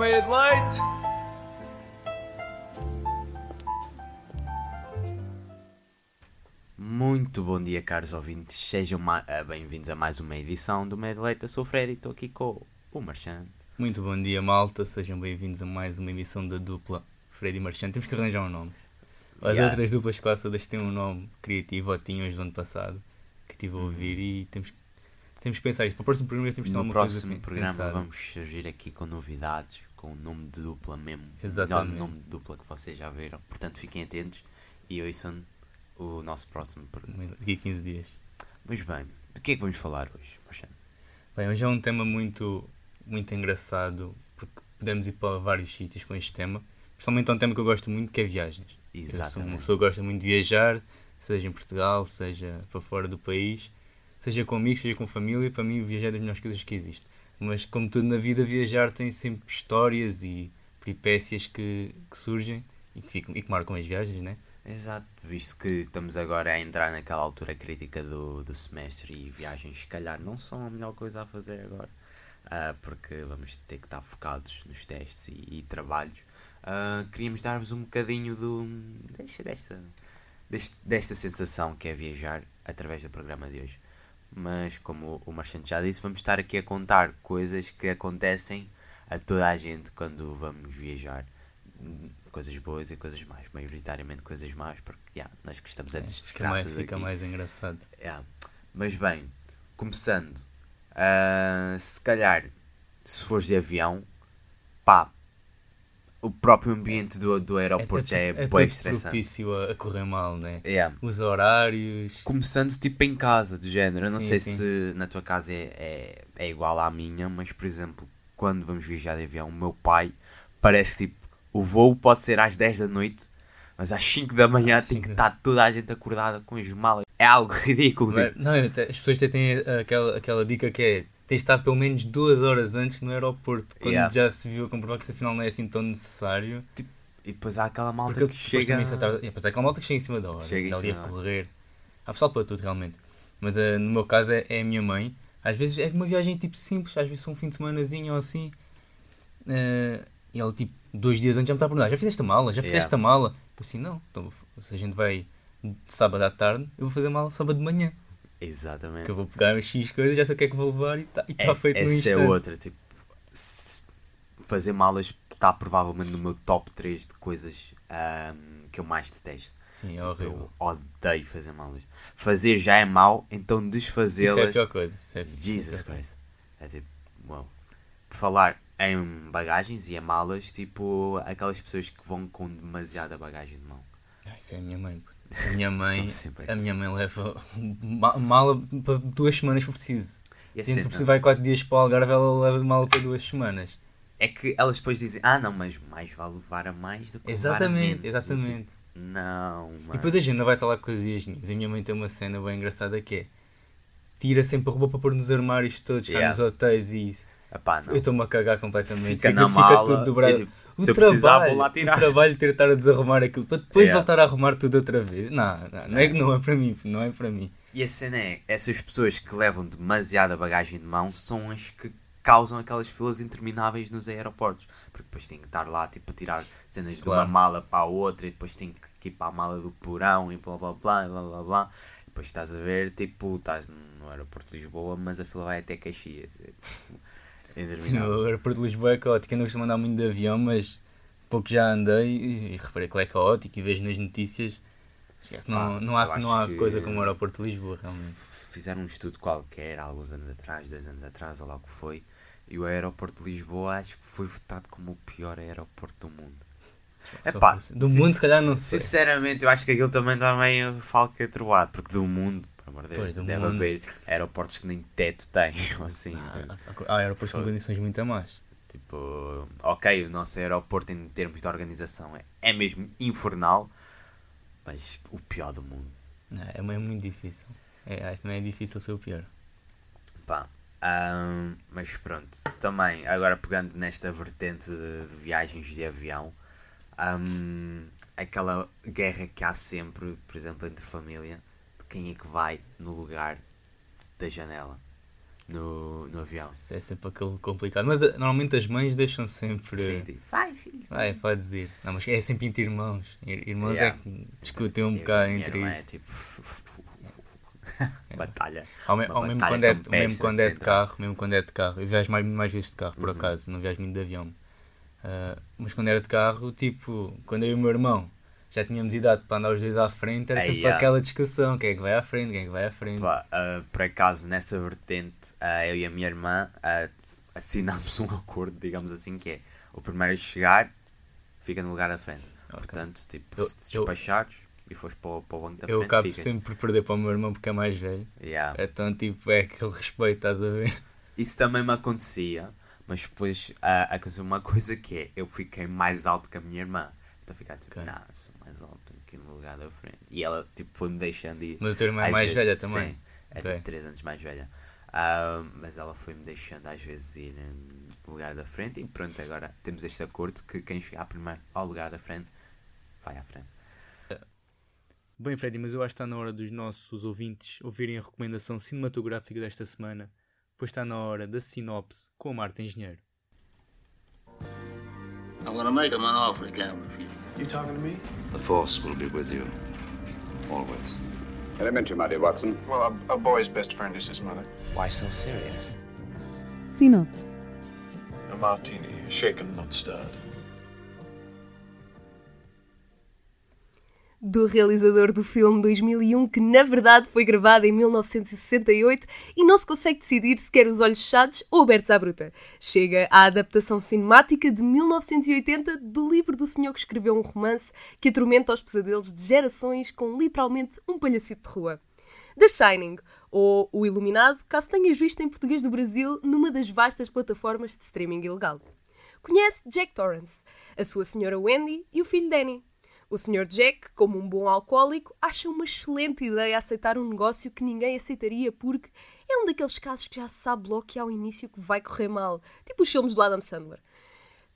uma meia de leite. Muito bom dia, caros ouvintes. Sejam ah, bem-vindos a mais uma edição do Meia de Leite. Eu sou o Fred e estou aqui com o Marchante. Muito bom dia, malta. Sejam bem-vindos a mais uma emissão da dupla Freddy Marchand. Temos que arranjar um nome. As Yeah. outras duplas classadas têm um nome criativo, ou tinham as do ano passado, que estive a ouvir e temos, temos que pensar isto. Para o próximo programa temos que ter No próximo coisa programa pensada. vamos surgir aqui com novidades, com o nome de dupla mesmo. Exatamente. Melhor nome de dupla que vocês já viram. Portanto, fiquem atentos e ouçam o nosso próximo programa. Daqui a 15 dias. Mas bem, do que é que vamos falar hoje, Marchante? Bem, hoje é um tema muito, muito engraçado, porque podemos ir para vários sítios com este tema. Principalmente é um tema que eu gosto muito, que é viagens. Eu sou uma Exatamente. pessoa que gosta muito de viajar, seja em Portugal, seja para fora do país, seja com amigos, seja com família. Para mim, viajar é das melhores coisas que existe. Mas, como tudo na vida, viajar tem sempre histórias e peripécias que, que surgem e que, ficam, e que marcam as viagens, né? Exato, visto que estamos agora a entrar naquela altura crítica do, do semestre e viagens, se calhar, não são a melhor coisa a fazer agora, ah, porque vamos ter que estar focados nos testes e, e trabalhos. Ah, queríamos dar-vos um bocadinho do, desta, desta, desta sensação que é viajar através do programa de hoje. Mas, como o Marchante já disse, vamos estar aqui a contar coisas que acontecem a toda a gente quando vamos viajar coisas boas e coisas más, maioritariamente coisas más, porque yeah, nós gostamos é, de fica mais, desgraças fica aqui. mais engraçado. Yeah. Mas bem, começando, ah, se calhar, se fores de avião, pá, o próprio ambiente do, do aeroporto já é, é, bem estressante. propício a, a correr mal, né? Yeah. Os horários. Começando tipo em casa, do género. Eu não Sim, sei sim. se na tua casa é, é, é igual à minha, mas por exemplo, quando vamos viajar de avião, o meu pai parece tipo, o voo pode ser às 10 da noite, mas às 5 da manhã tem que estar toda a gente acordada com as malas. É algo ridículo. Não, tipo. não, as pessoas têm aquela, aquela dica que é tens de estar pelo menos duas horas antes no aeroporto, quando Yeah. já se viu a comprovar que isso afinal não é assim tão necessário. E depois há aquela malta Porque que chega. também se atrasa- e depois há aquela malta que chega em cima da hora, Chega ali a correr. Há pessoal para tudo realmente. Mas eh, no meu caso é, é a minha mãe. Às vezes é uma viagem tipo simples, às vezes são um fim de semanazinho ou assim. Eh, e ela tipo, dois dias antes já me está a perguntar, já fizeste a mala? Já fizeste Yeah. a mala? Eu assim, não. Então, se a gente vai sábado à tarde, eu vou fazer a mala sábado de manhã. Exatamente. Que eu vou pegar as X coisas, já sei o que é que vou levar e está É, feito no essa é outra. Tipo, fazer malas está provavelmente no meu top 3 de coisas ahm, que eu mais detesto. Sim, é Tipo, horrível. eu odeio fazer malas. Fazer já é mau, então Isso é a desfazê-las. pior coisa. É, é Jesus. Christ. É tipo, uau. Por falar em bagagens e em malas, tipo, aquelas pessoas que vão com demasiada bagagem de mão. Ah, isso é a minha mãe. pô. A minha mãe, a minha mãe leva ma- mala para duas semanas por preciso. E a Se cena for preciso vai quatro dias para o Algarve, ela leva mala para duas semanas. é que elas depois dizem, ah não, mas mais vale levar a mais do que levar a Exatamente, menos. exatamente. E, tipo, não, mano. E depois a gente não vai estar lá com as minhas. A minha mãe tem uma cena bem engraçada que é tira sempre a roupa para pôr nos armários todos, cá Yeah. nos hotéis e isso. Epá. Eu estou-me a cagar completamente. Fica na fica mala, tudo dobrado. é tipo, o se precisar, trabalho, vou lá tirar. O trabalho de de a desarrumar aquilo para depois Yeah. voltar a arrumar tudo outra vez. Não, não, não, é, não é para mim, não é para mim. E a cena é, essas pessoas que levam demasiada bagagem de mão são as que causam aquelas filas intermináveis nos aeroportos. Porque depois têm que estar lá, tipo, a tirar cenas de Claro. uma mala para a outra e depois têm que ir para a mala do porão e blá blá blá blá blá blá. Depois estás a ver, tipo, estás no aeroporto de Lisboa, mas a fila vai até Caxias. É, Sim, o aeroporto de Lisboa é caótico. Eu não costumo andar muito de avião, mas pouco já andei e, e reparei que ele é caótico e vejo nas notícias. Esquece, não, Pá, não há, não há coisa como o aeroporto de Lisboa, realmente. Fizeram um estudo qualquer há alguns anos atrás, dois anos atrás, ou lá o que foi, e o aeroporto de Lisboa acho que foi votado como o pior aeroporto do mundo. Epá, por- do mundo, se calhar, não sei. Sinceramente, eu acho que aquilo também está meio falcatruado, porque do mundo, amor de Deus, Pois, deve mundo. haver aeroportos que nem teto têm, assim. Ah, há- há aeroportos com condições muito a mais. Tipo, ok, o nosso aeroporto em termos de organização é, é mesmo infernal, mas o pior do mundo. Não, é muito difícil. É, acho que também é difícil ser o pior. Pá, ahm, mas pronto, também, agora pegando nesta vertente de, de viagens de avião, ahm, aquela guerra que há sempre, por exemplo, entre família, quem é que vai no lugar da janela. No, no avião. Isso é sempre aquele complicado. Mas eh, normalmente as mães deixam sempre. Sim, tipo, vai, filho. Vai, pode dizer. Não, mas é sempre entre irmãos. Ir- Irmãos Yeah. é que discutem um bocado entre irmã isso. É tipo. Batalha. Ao, me- ao mesmo, batalha quando é, mesmo quando é de então. carro, mesmo quando é de carro, eu viajo mais, mais vezes de carro, por Uhum. acaso, não viajo muito de avião. Ah, mas quando era de carro, tipo, quando eu e o meu irmão já tínhamos idade para andar os dois à frente, era Ei, sempre yeah. aquela discussão: quem é que vai à frente, quem é que vai à frente. Pá, ah, por acaso, nessa vertente, ah, eu e a minha irmã ah, assinámos um acordo, digamos assim, que é o primeiro a chegar fica no lugar da frente. Ok. Portanto, tipo, Eu- se te eu- despachares e fores para, o- para o banco da eu frente, acabo ficas. sempre por perder para o meu irmão porque é mais velho. Yeah. Então, tipo, é aquele respeito, estás a ver? Isso também me acontecia, mas depois aconteceu uma coisa que é, eu fiquei mais alto que a minha irmã. Então ficar tipo, Ok. não, lugar da frente. E ela, tipo, foi-me deixando ir. Mas o teu irmão é mais vezes, velha também. Sim, é Ok. tipo 3 anos mais velha. Ah, mas ela foi-me deixando às vezes ir hum, no lugar da frente e pronto, agora temos este acordo que quem chegar primeiro ao lugar da frente vai à frente. Bem, Freddy, mas eu acho que está na hora dos nossos ouvintes ouvirem a recomendação cinematográfica desta semana, pois está na hora da sinopse com a Marta Engenheiro. I'm gonna make him an offer again with you. You talking to me? The Force will be with you. Always. Elementary, my dear Watson. Well, a, a boy's best friend is his mother. Why so serious? Sinopse. A martini, shaken, not stirred. Do realizador do filme 2001, que na verdade foi gravado em 1968 e não se consegue decidir se quer os olhos fechados ou abertos à bruta. Chega a adaptação cinemática de 1980 do livro do senhor que escreveu um romance que atormenta os pesadelos de gerações com literalmente um palhacito de rua. The Shining, ou O Iluminado, caso tenhas visto em português do Brasil numa das vastas plataformas de streaming ilegal. Conhece Jack Torrance, a sua senhora Wendy e o filho Danny. O Sr. Jack, como um bom alcoólico, acha uma excelente ideia aceitar um negócio que ninguém aceitaria porque é um daqueles casos que já se sabe logo que ao início que vai correr mal, tipo os filmes do Adam Sandler.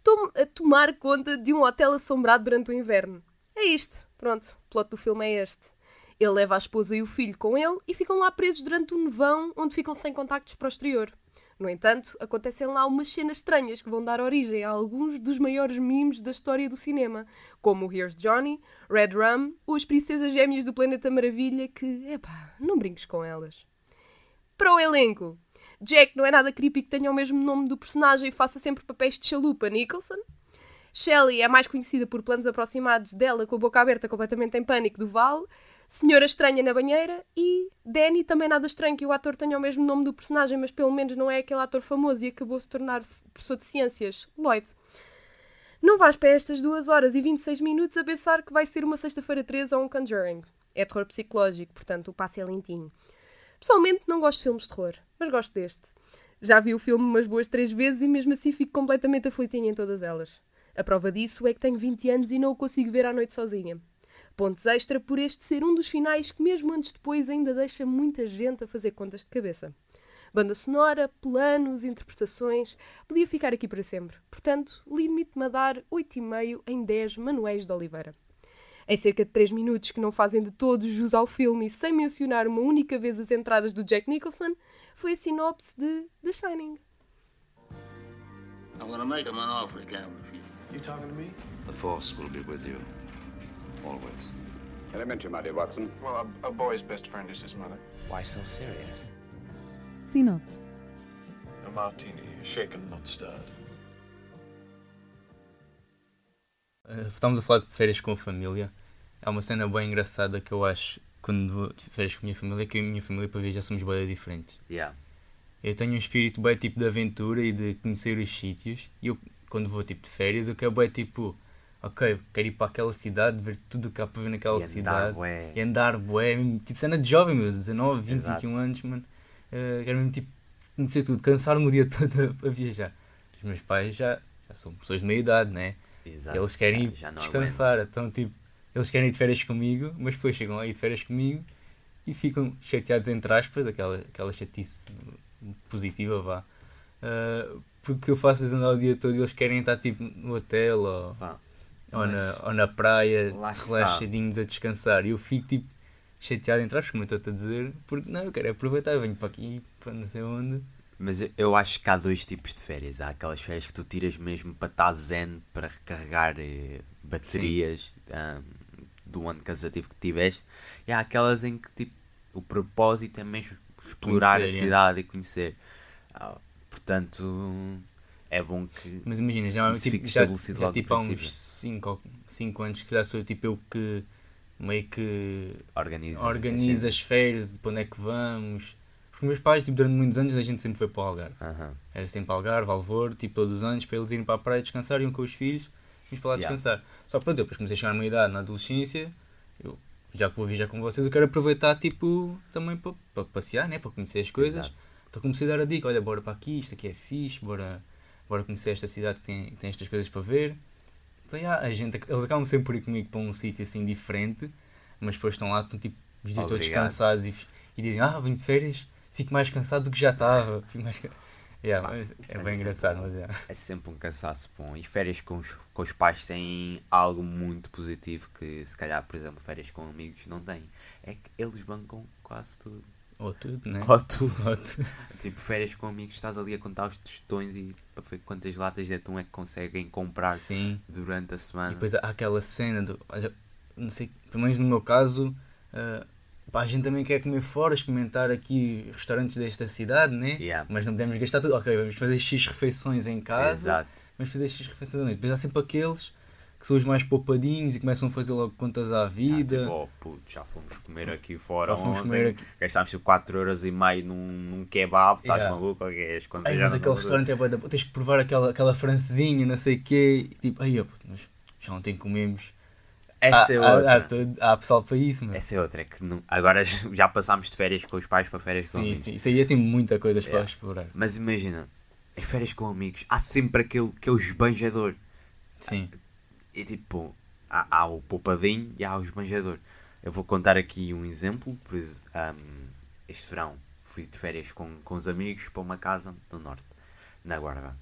Tom- a tomar conta de um hotel assombrado durante o inverno. É isto. Pronto, o plot do filme é este. Ele leva a esposa e o filho com ele e ficam lá presos durante o nevão, onde ficam sem contactos para o exterior. No entanto, acontecem lá umas cenas estranhas que vão dar origem a alguns dos maiores memes da história do cinema, como Here's Johnny, Red Rum ou as princesas gêmeas do Planeta Maravilha que, epá, não brinques com elas. Para o elenco, Jack não é nada creepy que tenha o mesmo nome do personagem e faça sempre papéis de chalupa, Nicholson. Shelley é mais conhecida por planos aproximados dela com a boca aberta completamente em pânico do Val. Senhora Estranha na banheira e Danny também nada estranho que o ator tenha o mesmo nome do personagem, mas pelo menos não é aquele ator famoso e acabou se tornar-se professor de ciências, Lloyd. Não vais para estas 2 horas e 26 minutos a pensar que vai ser uma sexta-feira 13 ou um Conjuring. É terror psicológico, portanto o passo é lentinho. Pessoalmente não gosto de filmes de terror, mas gosto deste. Já vi o filme umas boas três vezes e mesmo assim fico completamente aflitinha em todas elas. A prova disso é que tenho 20 anos e não o consigo ver à noite sozinha. Pontos extra por este ser um dos finais que, mesmo anos depois, ainda deixa muita gente a fazer contas de cabeça. Banda sonora, planos, interpretações, podia ficar aqui para sempre. Portanto, limite-me a dar 8,5 em 10 Manuéis de Oliveira. Em cerca de 3 minutos que não fazem de todo jus ao filme e sem mencionar uma única vez as entradas do Jack Nicholson, foi a sinopse de The Shining. I'm gonna make him an offer again with you. You talking to me? The Force will be with you. Always. Elementary, my dear Watson. Well, a, a boy's best friend is his mother. Why so serious? Sinopse. A martini, shaken, not stirred. Uh, estamos a falar de férias com a família. É uma cena bem engraçada que eu acho quando vou de férias com a minha família, que eu e a minha família para viajar somos bem diferentes. Yeah. Eu tenho um espírito bem tipo de aventura e de conhecer os sítios. E eu, quando vou tipo de férias, eu quero bem tipo, ok, quero ir para aquela cidade, ver tudo o que há para ver naquela E andar, cidade. bué. E andar, bué, tipo cena de jovem, meu, 19, 20, Exato. 21 anos, mano. Uh, quero mesmo tipo conhecer tudo, cansar-me o dia todo a, a viajar. Os meus pais já, já são pessoas de meia idade, né? Exato. Eles querem Já- já descansar, então tipo, eles querem ir de férias comigo, mas depois chegam aí de férias comigo e ficam chateados entre aspas, aquela, aquela chatice positiva, vá. Ah, porque eu faço andar o dia todo e eles querem estar tipo no hotel ou. Ou, na, ou na praia, relaxadinhos a descansar. E eu fico tipo chateado entre aspas, como eu estou a dizer, porque não, eu quero é aproveitar, eu venho para aqui, para não sei onde, Mas eu- acho que há dois tipos de férias. Há aquelas férias que tu tiras mesmo para estar zen, para recarregar eh, baterias ahm, do ano cansativo que tiveste. E há aquelas em que tipo, o propósito é mesmo explorar Conhecer, a é. cidade e conhecer. Ah, portanto, é bom que Mas imagina, já, isso tipo, já, já tipo há uns princípio. 5 cinco anos que já sou tipo eu que meio que organiza, organiza as férias, de para onde é que vamos. Porque meus pais, tipo, durante muitos anos, a gente sempre foi para o Algarve. Aham. Era sempre Algarve, Alvor, tipo, todos os anos, para eles irem para a praia descansar, iam com os filhos, íamos para lá Yeah. descansar. Só que pronto, eu depois comecei a chegar a uma idade na adolescência, eu, já que vou viajar com vocês, eu quero aproveitar, tipo, também para, para passear, né? Para conhecer as coisas. Exato. Então comecei a dar a dica, olha, bora para aqui, isto aqui é fixe, bora, bora conhecer esta cidade que tem, tem estas coisas para ver. Então, yeah, a gente, eles acabam sempre por ir comigo para um sítio assim diferente, mas depois estão lá, estão tipo, os dias todos cansados e, e dizem, ah, vim de férias, fico mais cansado do que já estava. Fico mais... ca-" Yeah, mas é bem é engraçado, bom. mas yeah. É sempre um cansaço bom. E férias com os, com os pais têm algo muito positivo que, se calhar, por exemplo, férias com amigos não têm. É que eles bancam quase tudo. Ou tudo, né? Ou tudo. Ou tudo. Tipo, férias com amigos, estás ali a contar os tostões e para ver quantas latas de atum é que conseguem comprar Sim. durante a E semana. depois há aquela cena do. Olha, não sei, pelo menos no meu caso, ah, pá, a gente também quer comer fora, experimentar aqui restaurantes desta cidade, né? Yeah. Mas não podemos gastar tudo. Ok, vamos fazer X refeições em casa, Exato. vamos fazer X refeições à noite. Depois há sempre aqueles que são os mais poupadinhos e começam a fazer logo contas à Ah, vida. tipo, oh, puto, já fomos comer aqui fora Já fomos ontem, comer aqui. gastámos 4,5€ num, num kebab, estás Yeah. maluco? Ok, as contas Ai, mas aquele restaurante é da... Tens que provar aquela, aquela francesinha, não sei o quê. E tipo, aí, ó, puto, mas já ontem comemos. Essa há, é há- outra. Há, todo- há pessoal para isso, meu. Essa é outra, é que não- agora já passámos de férias com os pais para férias com Sim, amigos. sim. Isso aí tem muita coisa para Yeah. explorar. Mas imagina, em férias com amigos, há sempre aquele que é o esbanjador. Sim. E tipo, há, há o poupadinho e há o esbanjador. Eu vou contar aqui um exemplo. Por ahm, este verão fui de férias com, com os amigos para uma casa no norte, na Guarda.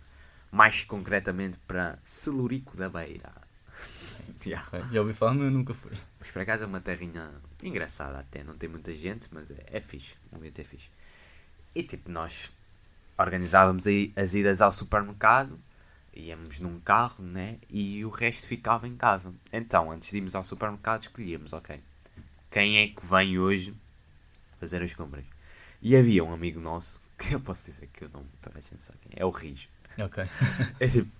Mais concretamente para Celurico da Beira. Yeah. Já ouvi falar, mas eu nunca fui. Mas por acaso é uma terrinha engraçada até, não tem muita gente, mas é, é fixe, um ambiente é fixe. E tipo, nós organizávamos aí as idas ao supermercado, íamos num carro, né? E o resto ficava em casa. Então, antes de irmos ao supermercado, escolhíamos, ok, quem é que vem hoje fazer as compras? E havia um amigo nosso, que eu posso dizer que eu não toda a gente sabe quem é, é o Rijo. Ok. É tipo,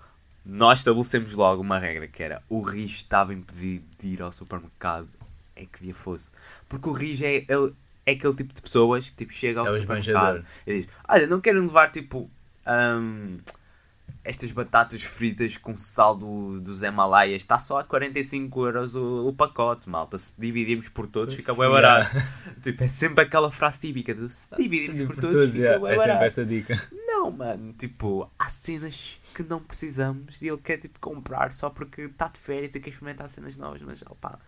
nós estabelecemos logo uma regra que era o Rijo estava impedido de ir ao supermercado em que dia fosse. Porque o Rijo é, é, é aquele tipo de pessoas que tipo, chega ao É supermercado e diz: Olha, não querem levar tipo hum, estas batatas fritas com sal do, dos Himalaias, está só a 45 euros o, o pacote, malta. Se dividirmos por todos, fica bem Yeah. barato. tipo, é sempre aquela frase típica de se dividirmos por, Por todos, todos, fica yeah, bem é sempre barato. essa dica. Não, mano, tipo, há cenas que não precisamos e ele quer tipo comprar só porque está de férias e quer experimentar cenas novas, mas opá,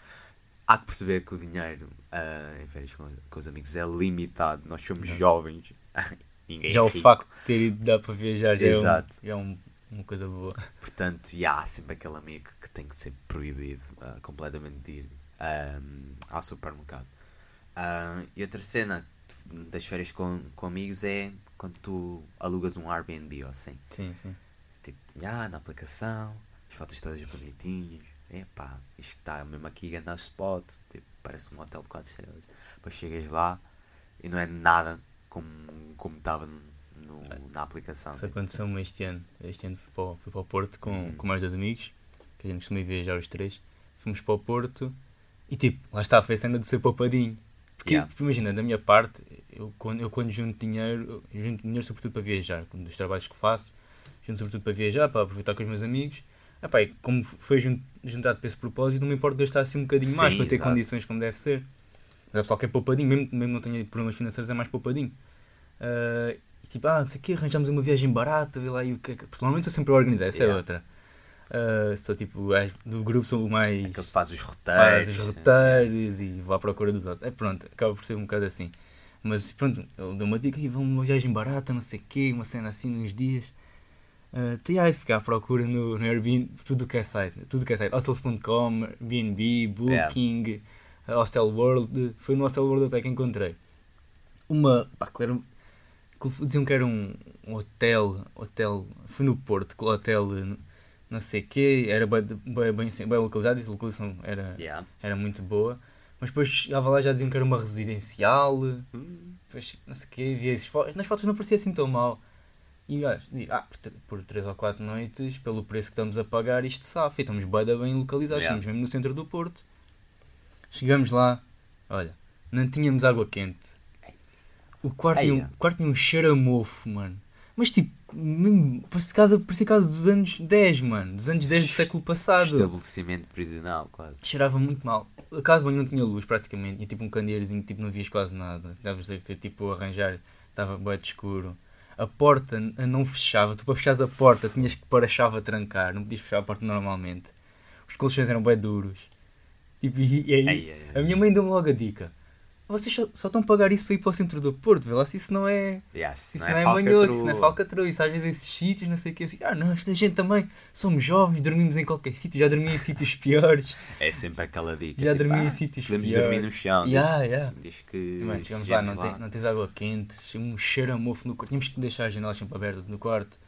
há que perceber que o dinheiro ah, em férias com, com os amigos é limitado, nós somos jovens, ninguém Já é o facto de ter ido dar para viajar já é, um, Exato. já é um- uma coisa boa. portanto, e há sempre aquele amigo que tem que ser proibido ah, completamente de ir ao supermercado. Ah, e outra cena das férias com, com amigos é quando tu alugas um Airbnb ou assim. Sim, sim. Tipo, já, na aplicação, as fotos todas bonitinhas. Epá, isto está mesmo aqui grande spot. Tipo, parece um hotel de 4 estrelas. Depois chegas lá e não é nada como como estava no, na aplicação. Isso Tipo, aconteceu-me este ano. Este ano fui para, o- fui para o Porto com, Hum. com mais dois amigos, que a gente costuma viajar os três. Fomos para o Porto e tipo, lá está, foi a cena de ser poupadinho. Porque, Yeah. porque imagina, da minha parte, eu quando, eu quando junto dinheiro, junto dinheiro sobretudo para viajar, dos trabalhos que faço, junto sobretudo para viajar, para aproveitar com os meus amigos. Epá, e como foi jun- juntado para esse propósito, não me importa gastar assim um bocadinho mais Sim, para ter exato. condições como deve ser. Mas é pessoal que é poupadinho, mesmo, mesmo não tenha problemas financeiros, é mais poupadinho. E tipo, ah, não sei o quê, arranjamos uma viagem barata, vê lá aí o que é que. Porque normalmente eu sempre a organizar, essa Yeah. é outra. Ah, sou tipo, do grupo sou o mais. Aquele que faz os faz roteiros. os roteiros e vou à procura dos outros. É pronto, acaba por ser um bocado assim. Mas pronto, ele deu uma dica e vamos uma viagem barata, não sei o quê, uma cena assim nos dias. Uh, tu ia ficar à procura no, no Airbnb, tudo o que é site, tudo o que é site, hostels.com, Airbnb, Booking, uh, Hostel World, foi no Hostel World até que encontrei uma, pá, claro, que diziam que era um, um hotel, hotel, foi no Porto, que o hotel não sei o quê, era bem, bem, bem, bem localizado, e a localização era, Yeah. era muito boa, mas depois chegava lá já diziam que era uma residencial, depois não sei o quê, via esses fo- nas fotos não parecia assim tão mal. E gajo, dizia, ah, por, por 3 ou 4 noites, pelo preço que estamos a pagar, isto safa, e estamos bem, bem localizados, Yeah. estamos mesmo no centro do Porto. Chegamos lá, olha, não tínhamos água quente. O quarto, tinha, um, quarto tinha um cheiro a mofo, mano. Mas tipo, mesmo, parecia casa, parecia casa dos anos 10, mano, dos anos 10 do século passado. Estabelecimento prisional, quase. Cheirava muito mal. A casa não tinha luz praticamente, tinha tipo um candeirozinho, tipo não vias quase nada. Davas tipo arranjar, estava bem de escuro. A porta não fechava, tu para fechares a porta tinhas que pôr a chave a trancar, não podias fechar a porta normalmente. Os colchões eram bem duros. E, e aí ei, ei. a minha mãe deu-me logo a dica. Vocês só, só estão a pagar isso para ir para o centro do Porto, vê lá se isso não é. Se isso não é, manhoso, se isso não é falcatrua, isso às vezes esses sítios, não sei o que, assim, ah não, esta gente também, somos jovens, dormimos em qualquer sítio, já dormi em sítios piores, É sempre aquela dica. já tipo, dormi ah, em sítios Podemos piores. dormir no chão. Yeah, diz, yeah. diz que. Mano, chegamos lá, não, Tem, não tens água quente, um cheiro a mofo no quarto, tínhamos que deixar as janelas sempre abertas no quarto.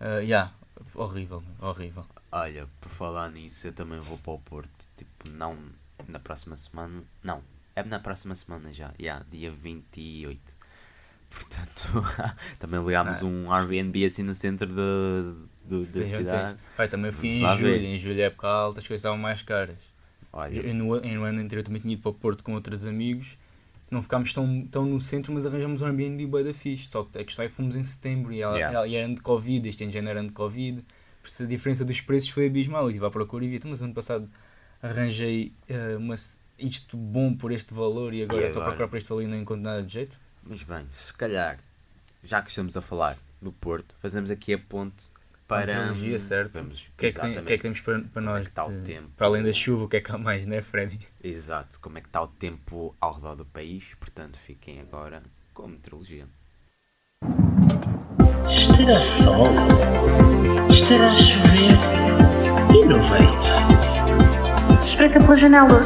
Uh, yeah, horrível, horrível. Olha, por falar nisso, eu também vou para o Porto. Tipo, não na próxima semana. Não, é na próxima semana já. Yeah, dia 28. Portanto, também ligámos Ah. um Airbnb assim no centro de, do- Sim, da cidade. Pai, também fui em julho, em julho é época alta, as coisas estavam mais caras. Olha, Eu, no, em no ano anterior também tinha ido para o Porto com outros amigos, não ficámos tão, tão no centro, mas arranjamos um Airbnb bem da fixe. Só que a questão é que fomos em setembro e, ela, Yeah. ela- e era de Covid, este ano já não era de Covid, a diferença dos preços foi abismal. Eu estive à procura e vi, "Então, mas ano passado arranjei eh, uma, isto bom por este valor e agora E estou a agora? procurar por este valor e não encontro nada de jeito. mas bem, se calhar, já que estamos a falar do Porto, fazemos aqui a ponte para. Meteorologia, certo. Vamos, O que, é que, tem, o que é que temos para, para Como é nós? que está o de- tempo? Para além da chuva, o que é que há mais, né, Freddy? Exato, como é que está o tempo ao redor do país. Portanto, fiquem agora com a meteorologia. Estará sol? Estará a chover? E não veio? Espreita pela janela.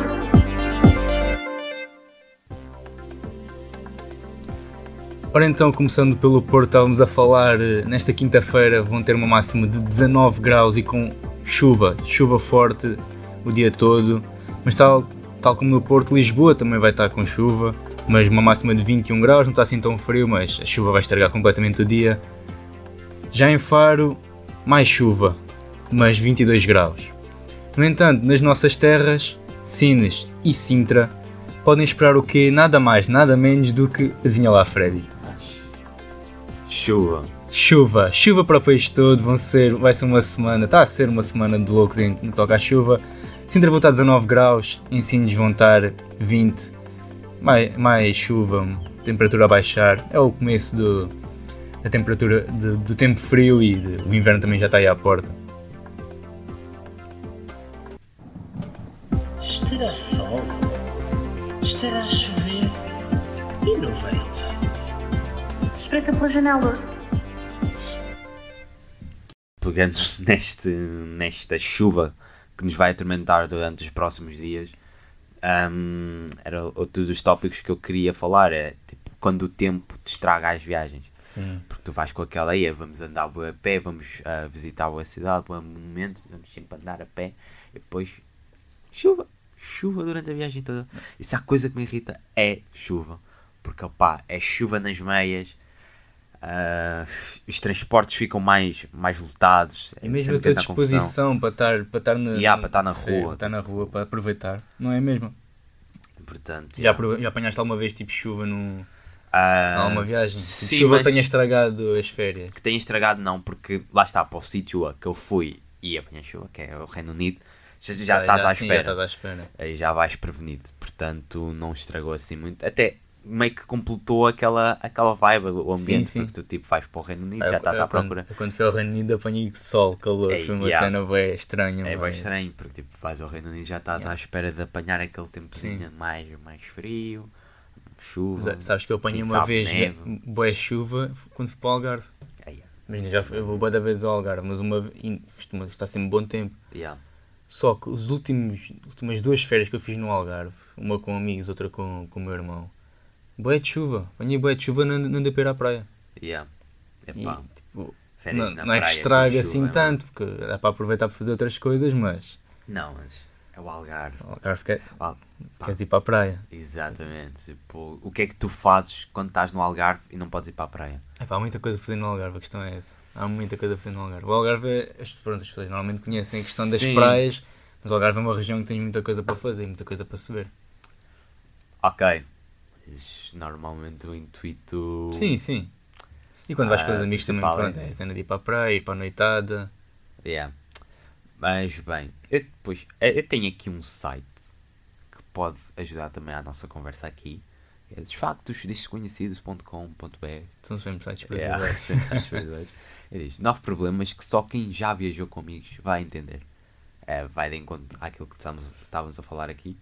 Ora então, começando pelo Porto, estávamos a falar, eh, nesta quinta-feira vão ter uma máxima de 19 graus e com chuva, chuva forte o dia todo, mas tal, tal como no Porto, Lisboa também vai estar com chuva, mas uma máxima de 21 graus, não está assim tão frio, mas a chuva vai estragar completamente o dia. Já em Faro, mais chuva, mas 22 graus. No entanto, nas nossas terras, Sines e Sintra, podem esperar o quê? Nada mais, nada menos do que, adivinha lá Freddy, Chuva. Chuva, chuva para o país todo, vão ser, vai ser uma semana, está a ser uma semana de loucos em no que toca à chuva. Sintra vão estar 19 graus, em Sines vão estar 20, mais, mais chuva, temperatura a baixar, é o começo do, da temperatura de- do tempo frio e de- o inverno também já está aí à porta. Estará sol? Estará a chover? E não veio? Espreita pela janela. pegando neste, nesta chuva que nos vai atormentar durante os próximos dias, hum, era outro dos tópicos que eu queria falar, é tipo, quando o tempo te estraga as viagens. Sim. Porque tu vais com aquela aí, vamos andar a pé, vamos ah, visitar boa cidade, boa monumentos, vamos sempre andar a pé, e depois chuva, chuva durante a viagem toda. E se há coisa que me irrita é chuva, porque opá, é chuva nas meias, ah, os transportes ficam mais, mais lotados, é E mesmo a tua confusão. disposição para estar, para estar na, Yeah, para estar na rua. para estar na rua, para aproveitar, não é mesmo? Portanto, Já, yeah. já apanhaste alguma vez tipo chuva num, Ah, alguma viagem? Tipo, sim, chuva mas- tenha estragado as férias. que tenha estragado não, porque lá está, para o sítio a que eu fui e apanhei chuva, que é o Reino Unido, já, já estás à sim, espera. Já estás à espera. aí já vais prevenido. Portanto, não estragou assim muito. Até meio que completou aquela, aquela vibe, o ambiente, sim. porque tu tipo vais para o Reino Unido, Ah, já eu- estás eu à quando- procura. eu Quando fui ao Reino Unido apanhei sol, calor, Ei, foi uma yeah. cena bem estranha. É bem mas- estranho, porque tipo vais ao Reino Unido já estás à espera de apanhar aquele tempozinho Sim. mais, mais frio, chuva. Mas, Sabes que eu apanhei uma vez boa chuva quando fui para o Algarve. Ai, yeah. Mas já eu vou boa da vez ao Algarve, mas uma costuma estar sempre bom tempo. Yeah. Só que os últimos últimas duas férias que eu fiz no Algarve, uma com amigos, outra com, com o meu irmão, boé de chuva, apanhei boé de chuva, não, não dei para ir à praia. Yeah. E, Epá, tipo, férias não, não é que estraga chuva, assim mano. tanto, porque dá para aproveitar para fazer outras coisas, mas Não, mas é o Algarve. o Algarve quer, Al- queres ir para a praia. Exatamente. Tipo, o que é que tu fazes quando estás no Algarve e não podes ir para a praia? Epá, há muita coisa para fazer no Algarve, a questão é essa. Há muita coisa para fazer no Algarve. O Algarve é. as- Pronto, as pessoas normalmente conhecem a questão das Sim. praias, mas o Algarve é uma região que tem muita coisa para fazer, muita coisa para se ver. Ok. Mas normalmente o intuito. Sim, sim. E quando vais com os Ah, amigos também, principal, pronto, é. a cena de ir para a praia, ir para a noitada. Yeah. Mas bem, eu depois eu eu tenho aqui um site que pode ajudar também à nossa conversa aqui. É desfactosdesconhecidos.com.br São sempre sites Yeah, brasileiros. sempre sites brasileiros. Ele diz, nove problemas que só quem já viajou com amigos vai entender. É, vai de encontro àquilo que estamos, estávamos a falar aqui.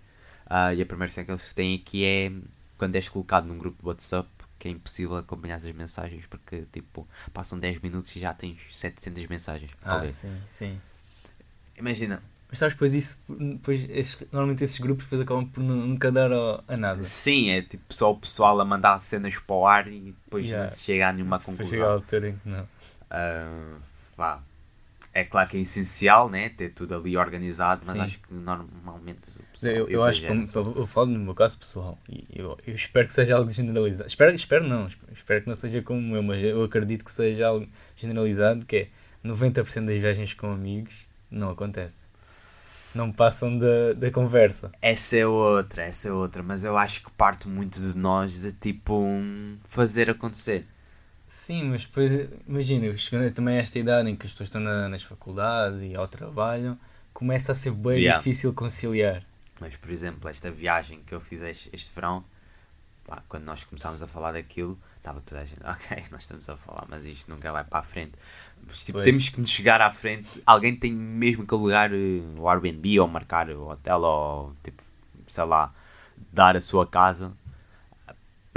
Ah, e a primeira cena que eles têm aqui é quando és colocado num grupo de WhatsApp que é impossível acompanhar as mensagens porque tipo passam 10 minutos e já tens 700 mensagens. a Ah, sim, sim. Imagina, Mas sabes, depois isso, depois esses, normalmente esses grupos depois acabam por nu- nunca dar ao- a nada. sim, é tipo só o pessoal a mandar cenas para o ar e depois Yeah. não se chega a nenhuma conclusão. chega a altura em que não. Ah, vá. É claro que é essencial, né? Ter tudo ali organizado, mas Sim. acho que normalmente Eu, eu acho eu, falo no meu caso pessoal e eu, eu espero que seja algo generalizado. Espero, espero não, espero, espero que não seja como eu, mas eu acredito que seja algo generalizado que é 90% das viagens com amigos não acontece. Não passam da, da conversa. Essa é outra, essa é outra, mas eu acho que parte muito de nós de tipo um, fazer acontecer. Sim, mas depois imagina, chegando também a esta idade em que as pessoas estão na- nas faculdades e ao trabalho, começa a ser bem Yeah. difícil conciliar. Mas, por exemplo, esta viagem que eu fiz este, este verão, pá, quando nós começámos a falar daquilo, estava toda a gente, ok, nós estamos a falar, mas isto nunca vai para a frente. Mas, tipo, temos que nos chegar à frente. Alguém tem mesmo que alugar eh, o Airbnb ou marcar o hotel ou, tipo, sei lá, dar a sua casa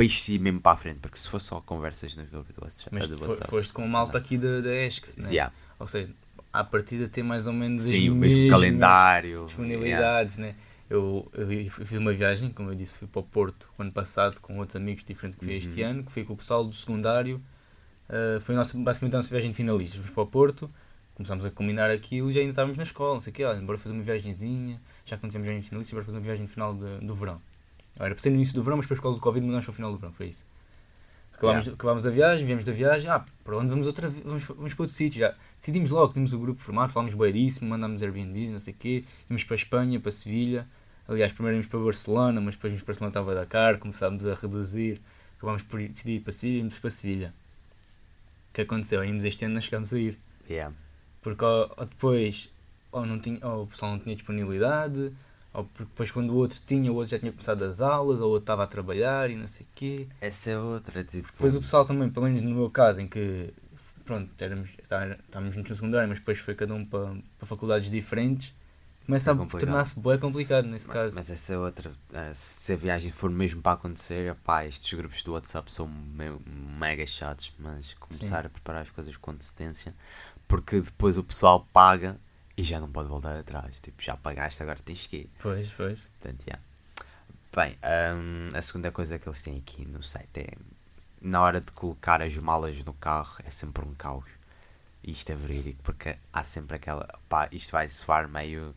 ir mesmo para a frente. Porque se for só conversas no grupo do WhatsApp, Mas do WhatsApp foste com a malta aqui da, da ESCS, né? Yeah. Ou seja, à partida tem mais ou menos Sim, o mesmo calendário. yeah. disponibilidades, né? Eu, eu, eu fiz uma viagem, como eu disse, fui para o Porto o ano passado com outros amigos diferentes que fui este Uhum. ano, que fui com o pessoal do secundário. Uh, foi nossa, basicamente a nossa viagem de finalistas. Fomos para o Porto, começámos a combinar aquilo e já ainda estávamos na escola, não sei o quê, olha, bora fazer uma viagenzinha, já que não tínhamos viagem de finalistas, bora fazer uma viagem no final de- do verão. Era para ser no início do verão, mas depois por causa do Covid mudamos para o final do verão, foi isso. Acabámos, acabámos a viagem, viemos da viagem, ah, para onde vamos outra? Vamos, vamos para outro sítio já. Decidimos logo, tínhamos o grupo formado, falámos bem disso, mandámos Airbnb, não sei o quê, íamos para a Espanha, para Sevilha. Aliás, primeiro íamos para Barcelona, mas depois íamos para Barcelona estava a Dakar, começámos a reduzir, acabámos por decidir ir para Sevilha, íamos para Sevilha. O que aconteceu? Íamos este ano, não chegámos a ir. Yeah. Porque ou, ou depois ou, não tinha, ou o pessoal não tinha disponibilidade, ou porque depois quando o outro tinha, o outro já tinha começado as aulas, ou o outro estava a trabalhar e não sei o quê. Essa é outra, tipo. Depois o pessoal também, pelo menos no meu caso, em que pronto, éramos, tá- estávamos juntos no secundário, mas depois foi cada um para, para faculdades diferentes, começa É a tornar-se bem complicado nesse Mas, caso. mas essa é outra. ah, se a viagem for mesmo para acontecer, pá, estes grupos do WhatsApp são me- mega chatos, mas começar a preparar as coisas com antecedência, porque depois o pessoal paga e já não pode voltar atrás. Tipo, já pagaste, agora tens que ir. Pois, pois. Portanto, yeah. Bem, hum, a segunda coisa que eles têm aqui no site é na hora de colocar as malas no carro é sempre um caos. E isto é verídico porque há sempre aquela. Pá, isto vai soar meio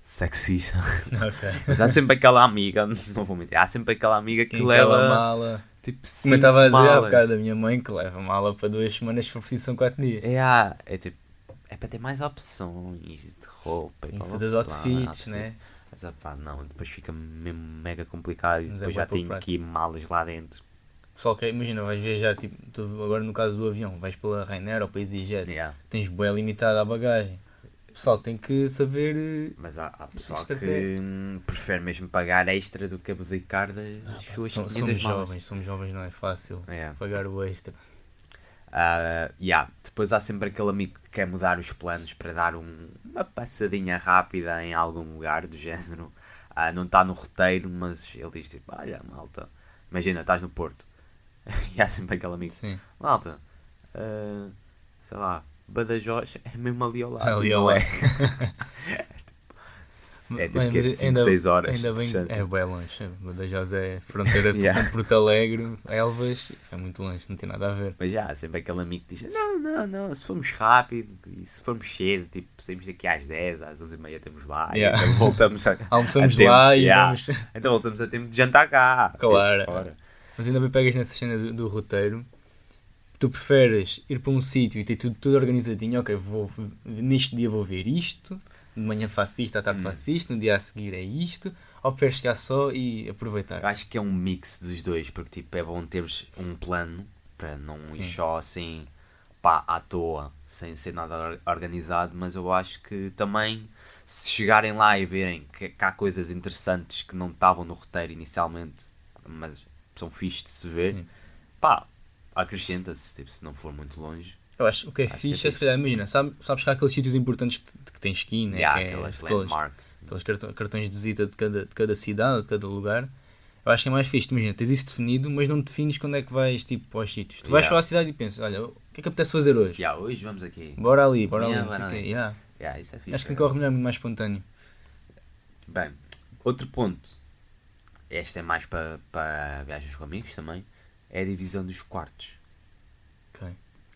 sexista. Ok. Mas há sempre aquela amiga, não vou mentir, há sempre aquela amiga que Quem leva mala. tipo Como eu estava a dizer há bocado, a minha mãe que leva mala para duas semanas, se for preciso, são quatro dias. É, é tipo, é para ter mais opções de roupa Sim, e blá, fazer os outfits, blá, né? Mas ah, pá, não, depois fica mesmo mega complicado e é depois bué já tenho pouco aqui malas lá dentro. Pessoal, que, imagina, vais viajar, tipo, tu agora no caso do avião, vais pela Rainer ou para EasyJet, Yeah. tens bué limitada a bagagem. O pessoal tem que saber. eh, Mas há, há pessoal que hum, prefere mesmo pagar extra do que abdicar das suas som- 500 somos malas. jovens, somos jovens, não é fácil Yeah. pagar o extra. Ah, yeah. Depois há sempre aquele amigo que quer mudar os planos para dar um- uma passadinha rápida em algum lugar do género. Ah, não está no roteiro, mas ele diz tipo, olha malta, imagina, estás no Porto. e há sempre aquele amigo, Sim. malta, ah, sei lá, Badajoz é mesmo ali ao lado. Ali ao é? lado. É tipo que é mas 5, 6 horas. Ainda bem, é bem longe. Badajoz é fronteira Yeah. de Porto Alegre, Elvas, é muito longe, não tem nada a ver. Mas já, há sempre aquele amigo que diz: Não, não, não, se formos rápido e se formos cedo, tipo, saímos daqui às 10, às 11 e meia estamos lá Yeah. e então voltamos a, Almoçamos a tempo, lá e yeah. vamos. Então voltamos a tempo de jantar cá. Claro. Tipo. Mas ainda bem pegas nessa cena do, do roteiro. Tu preferes ir para um sítio e ter tudo, tudo organizadinho, ok, vou, neste dia vou ver isto, de manhã faço isto, à tarde Hum. faço isto, no dia a seguir é isto, ou preferes chegar só e aproveitar? acho que é um mix dos dois, porque tipo, é bom teres um plano para não ir Sim. só assim pá, à toa, sem ser nada or- organizado, mas eu acho que também se chegarem lá e verem que, que há coisas interessantes que não estavam no roteiro inicialmente, mas são fixes de se ver, Sim. pá, acrescenta-se, tipo, se não for muito longe. Eu acho o que é Acho fixe é é se calhar, imagina, sabe, sabes que há aqueles sítios importantes que, que tens esquina, Yeah, que é aquelas aqueles, landmarks. aqueles cartões, de visita de cada, de cada cidade, de cada lugar. Eu acho que é mais fixe, imagina, tens isso definido, mas não defines quando é que vais tipo, aos sítios. Tu vais Yeah. só à cidade e pensas, olha, o que é que apetece fazer hoje? Já, hoje vamos aqui. Bora ali, bora Yeah, ali, bora ali. Yeah. Yeah, isso é fixe. Acho que assim corre melhor, muito mais espontâneo. Bem, outro ponto, este é mais para, para viagens com amigos também, é a divisão dos quartos.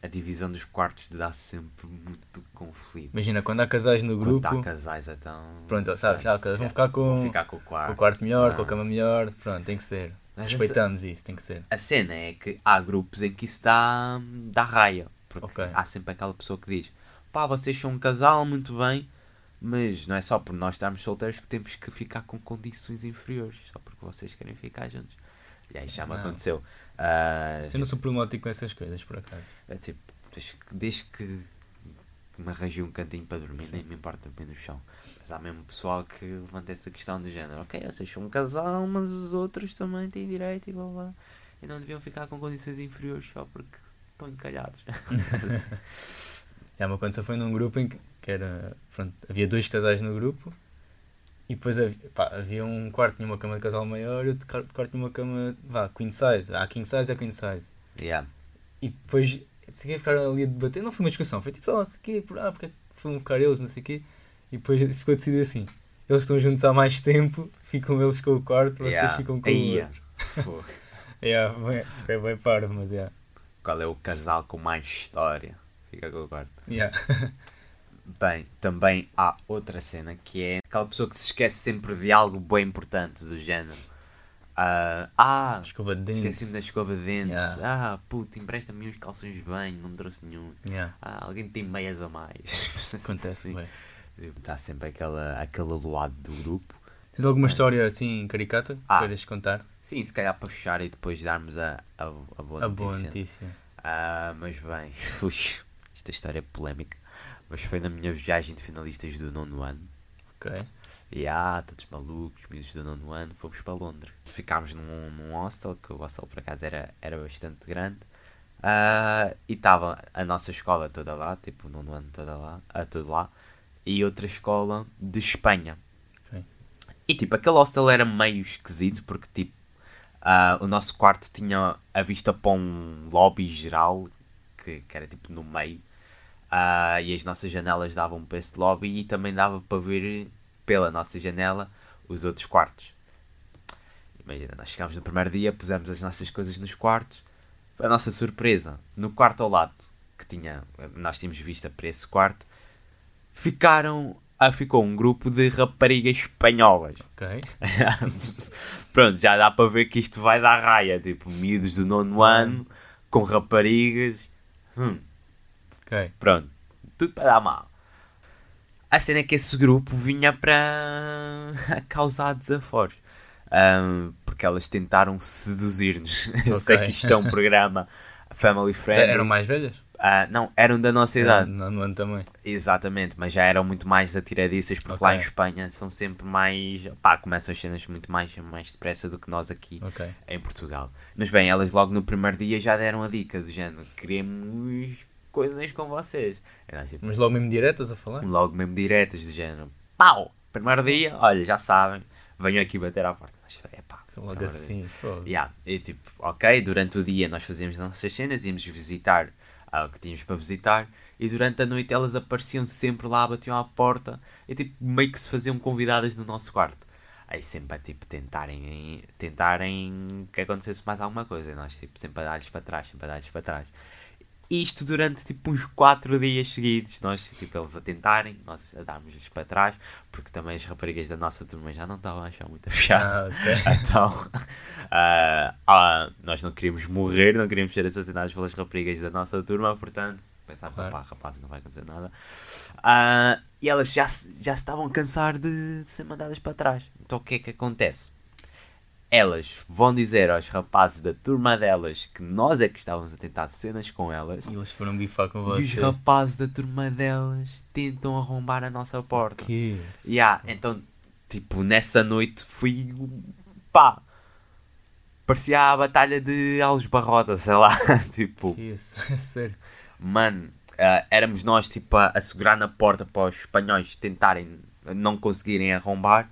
A divisão dos quartos dá sempre muito conflito. Imagina, quando há casais no Quando grupo, há casais então... pronto, sabes, já, Pronto, vão ficar com, vão ficar com o com quarto. o quarto melhor, com a Não. cama melhor, pronto, tem que ser. Mas Respeitamos isso, tem que ser. A cena é que há grupos em que isso dá, dá raia. Porque Ok. há sempre aquela pessoa que diz pá, vocês são um casal, muito bem, mas não é só por nós estarmos solteiros que temos que ficar com condições inferiores, só porque vocês querem ficar juntos. E aí já me Não. aconteceu. Ah, Eu não sou problemático com essas coisas, por acaso. é tipo, desde que, desde que me arranjei um cantinho para dormir, nem me importa dormir no chão. Mas há mesmo pessoal que levanta essa questão do género, ok, vocês são um casal, mas os outros também têm direito e blá blá. E não deviam ficar com condições inferiores só porque estão encalhados. Já me aconteceu foi num grupo em que, que era, pronto, havia dois casais no grupo e depois havia, pá, havia um quarto tinha uma cama de casal maior e outro quar- quarto tinha uma cama, vá, queen size. Há king size há queen size. yeah. E depois, se quer ficar ali a debater, não foi uma discussão, foi tipo, oh, sei quê, por, ah, porque é que foram ficar eles, não sei o quê. E depois ficou decidido assim, eles estão juntos há mais tempo, ficam eles com o quarto, vocês Yeah. ficam com Aí, o outro. Yeah, bem, é bem parvo, mas yeah. Qual é o casal com mais história? Fica com o quarto. Yeah. Bem, também há outra cena que é aquela pessoa que se esquece sempre de algo bem importante do género. Ah, ah Escova de dentes. esqueci-me da escova de dentes. Yeah. Ah, puto, empresta-me uns calções de banho, não me trouxe nenhum. Yeah. Ah, alguém tem meias a mais. Acontece, bem. Está sempre aquela, aquele aloado do grupo. Tens alguma história assim caricata que Ah. queiras contar? Sim, se calhar para fechar e depois darmos a, a, a boa A notícia. boa notícia. Ah, mas bem, ui, esta história é polémica. Mas foi na minha viagem de finalistas do nono ano. Ok. E ah, todos malucos, miúdos do nono ano, fomos para Londres. Ficámos num, num hostel, que o hostel por acaso era, era bastante grande. Ah, e estava a nossa escola toda lá, tipo o nono ano toda lá, ah, todo lá. E outra escola de Espanha. Ok. E tipo, aquele hostel era meio esquisito porque tipo, ah, o nosso quarto tinha a vista para um lobby geral, que, que era tipo no meio. Ah, e as nossas janelas davam para esse lobby e também dava para ver pela nossa janela os outros quartos. Imagina, nós chegámos no primeiro dia, pusemos as nossas coisas nos quartos. Para a nossa surpresa, no quarto ao lado, que tinha, nós tínhamos vista para esse quarto, ficaram, ah, ficou um grupo de raparigas espanholas. Ok. Pronto, já dá para ver que isto vai dar raia. Tipo, miúdos do nono ano, com raparigas. Hum, Ok. pronto, tudo para dar mal. A cena é que esse grupo vinha para causar desaforos. Ahm, porque elas tentaram seduzir-nos. Eu sei que isto é um programa family friendly. Eram mais velhas? Ah, não, eram da nossa idade. No, no ano também. Exatamente, mas já eram muito mais atiradiças porque Ok. lá em Espanha são sempre mais. pá, começam as cenas muito mais, mais depressa do que nós aqui Ok. em Portugal. Mas bem, elas logo no primeiro dia já deram a dica do género: queremos coisas com vocês. Tipo, Mas logo mesmo diretas a falar? logo mesmo diretas do género: pau! Primeiro dia, olha, já sabem, venham aqui bater à porta. Mas, é pá, Logo assim. Yeah. E tipo, ok, durante o dia nós fazíamos as nossas cenas, íamos visitar ah, que tínhamos para visitar. E durante a noite elas apareciam sempre lá, batiam à porta e tipo, meio que se faziam convidadas no nosso quarto. Aí sempre a tipo tentarem, tentarem que acontecesse mais alguma coisa. E nós tipo, sempre a dar-lhes para trás, sempre a dar-lhes para trás. Isto durante tipo uns 4 dias seguidos, nós, tipo, eles a tentarem, nós a darmos-lhes para trás, porque também as raparigas da nossa turma já não estavam a achar muito piada. Ah, ok. Então, ah, ah, nós não queríamos morrer, não queríamos ser assassinados pelas raparigas da nossa turma, portanto, pensámos, Claro. pá, rapazes, não vai acontecer nada. Ah, e elas já já estavam a cansar de, de ser mandadas para trás. Então, o que é que acontece? Elas vão dizer aos rapazes da turma delas que nós é que estávamos a tentar cenas com elas. E eles foram bifar com E os você. rapazes da turma delas tentam arrombar a nossa porta. Que? Yeah, então, tipo, nessa noite fui. pá! Parecia a batalha de Alves Barrota, sei lá. tipo, Que isso? É sério. mano, ah, éramos nós, tipo, a, a segurar na porta para os espanhóis tentarem não conseguirem arrombar.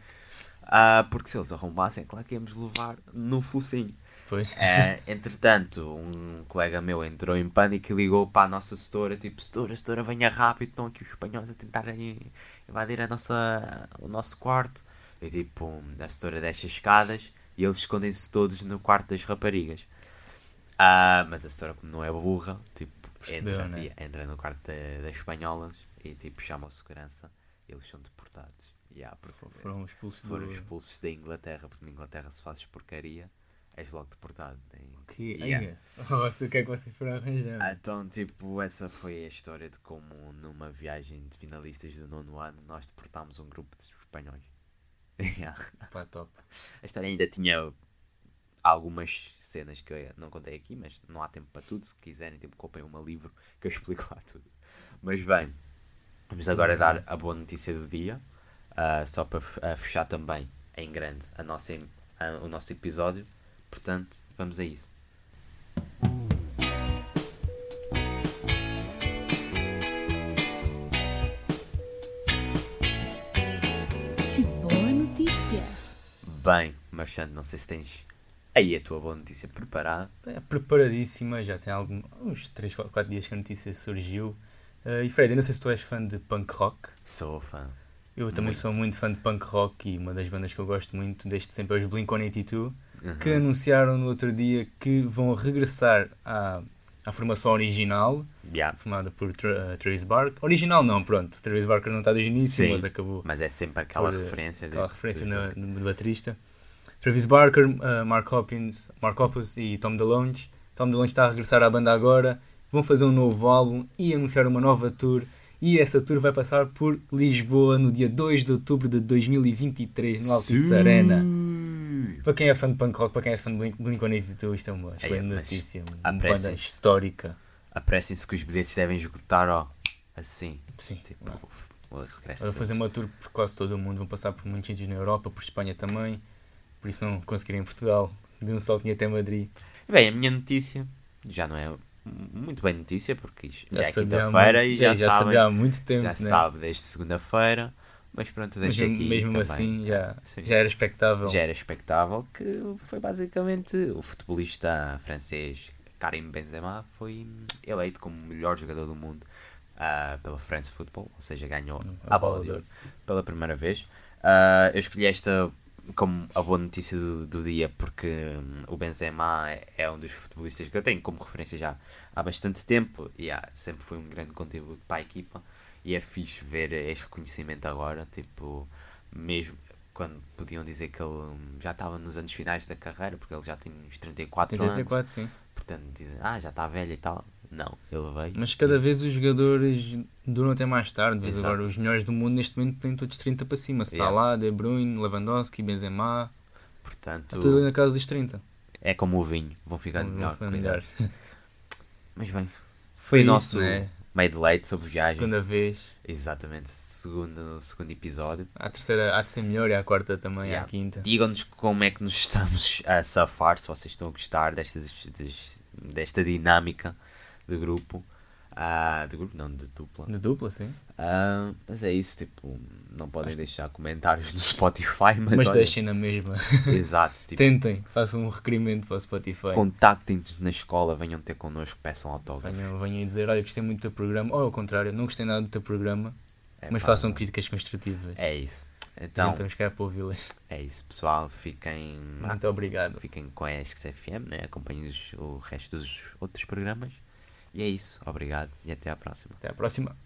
Ah, porque se eles arrombassem, é claro que íamos levar no focinho. Pois. Eh, entretanto, um colega meu entrou em pânico e ligou para a nossa setora, tipo, setora, setora, venha rápido, estão aqui os espanhóis a tentarem invadir a nossa, o nosso quarto. E tipo, a setora desce as escadas e eles escondem-se todos no quarto das raparigas. Ah, mas a setora, como não é burra, tipo, Percebeu, entra, né? entra no quarto da- das espanholas e tipo, chama a segurança e eles são deportados. Yeah, porque Foram expulsos foram expulsos da Inglaterra, porque na Inglaterra se fazes porcaria, és logo deportado. Que? Yeah. O que é que vocês foram arranjar? Ah, Então, tipo, essa foi a história de como numa viagem de finalistas do nono ano nós deportámos um grupo de espanhóis. Yeah. Pá, top. A história ainda tinha algumas cenas que eu não contei aqui, mas não há tempo para tudo. Se quiserem, tipo, comprem um livro que eu explico lá tudo. Mas bem, vamos agora dar a boa notícia do dia. Ah, só para ah, fechar também em grande a nossa, a- o nosso episódio. Portanto, vamos a isso. Que boa notícia! Bem, Marchando, não sei se tens aí a tua boa notícia preparada. É preparadíssima, já tem algum, uns 3, 4 dias que a notícia surgiu. Eh, e Fred, eu não sei se tu és fã de punk rock. Sou fã. Eu também Muito. sou muito fã de punk rock e uma das bandas que eu gosto muito desde sempre é os Blink-182, que Uhum. anunciaram no outro dia que vão regressar à, à formação original, Yeah. formada por Tra eh, Travis Barker. Original não, pronto, Travis Barker não está desde o início, Sim, mas acabou Mas é sempre aquela por, eh, referência. de- aquela referência de- no, no baterista. Travis Barker, uh, Mark Hopkins, Mark Hoppus e Tom DeLonge. Tom DeLonge está a regressar à banda agora. Vão fazer um novo álbum e anunciar uma nova tour. E essa tour vai passar por Lisboa no dia 2 de outubro de 2023 no Altice. Arena. Para quem é fã de punk rock, para quem é fã de Blink- Blink-182, isto é uma excelente mas notícia. Uma banda histórica. Apressem-se que os bilhetes devem esgotar, ó. Assim. Sim. Tipo. Vão fazer uma tour por quase todo o mundo, vão passar por muitos sítios na Europa, por Espanha também. Por isso não conseguirem em Portugal. De um saltinho até Madrid. Bem, a minha notícia já não é muito bem notícia, porque isto já, é quinta-feira e já, já sabem, sabia há muito tempo, já né? sabe desde segunda-feira, mas pronto, deixei aqui mesmo também. assim já, Sim. já era expectável. Já era expectável que foi basicamente o futebolista francês Karim Benzema foi eleito como o melhor jogador do mundo ah, pela France Football, ou seja, ganhou a a bola de ouro pela primeira vez. Ah, eu escolhi esta como a boa notícia do, do dia porque hum, o Benzema é, é um dos futebolistas que eu tenho como referência já há bastante tempo e ah, sempre foi um grande contributo para a equipa e é fixe ver este reconhecimento agora, tipo, mesmo quando podiam dizer que ele hum, já estava nos anos finais da carreira, porque ele já tinha uns 34 anos, 84, sim. portanto dizem, ah, já está velho e tal. Não, ele veio. Mas cada vez os jogadores duram até mais tarde. Mas agora os melhores do mundo neste momento têm todos 30 para cima. Yeah. Salah, De Bruyne, Lewandowski, Benzema. Portanto, tudo na casa dos 30. é como o vinho, vão ficar melhor. Mas bem, Foi o nosso né? meio de leite sobre viagem. Segunda vez. Exatamente, segundo, segundo episódio. A terceira há de ser melhor e a quarta também, Yeah. a quinta. Digam-nos como é que nos estamos a safar, se vocês estão a gostar destas, des- desta dinâmica de grupo. Ah, de grupo, não, de dupla. De dupla, sim. Ah, mas é isso, tipo, não podem deixar comentários no Spotify, mas, Mas olha, deixem na mesma. Exato, tipo, Tentem, façam um requerimento para o Spotify. contactem-nos na escola, venham ter connosco, peçam autógrafo. Venham, venham dizer, olha, gostei muito do teu programa. Ou ao contrário, não gostei nada do teu programa, É, mas pá, façam críticas construtivas. É isso. Então, Então, estamos cá para ouvi-las. é isso, pessoal. Fiquem, Muito obrigado. fiquem com a ESC FM, né? acompanhem o resto dos outros programas. E é isso, obrigado e até à próxima. Até à próxima.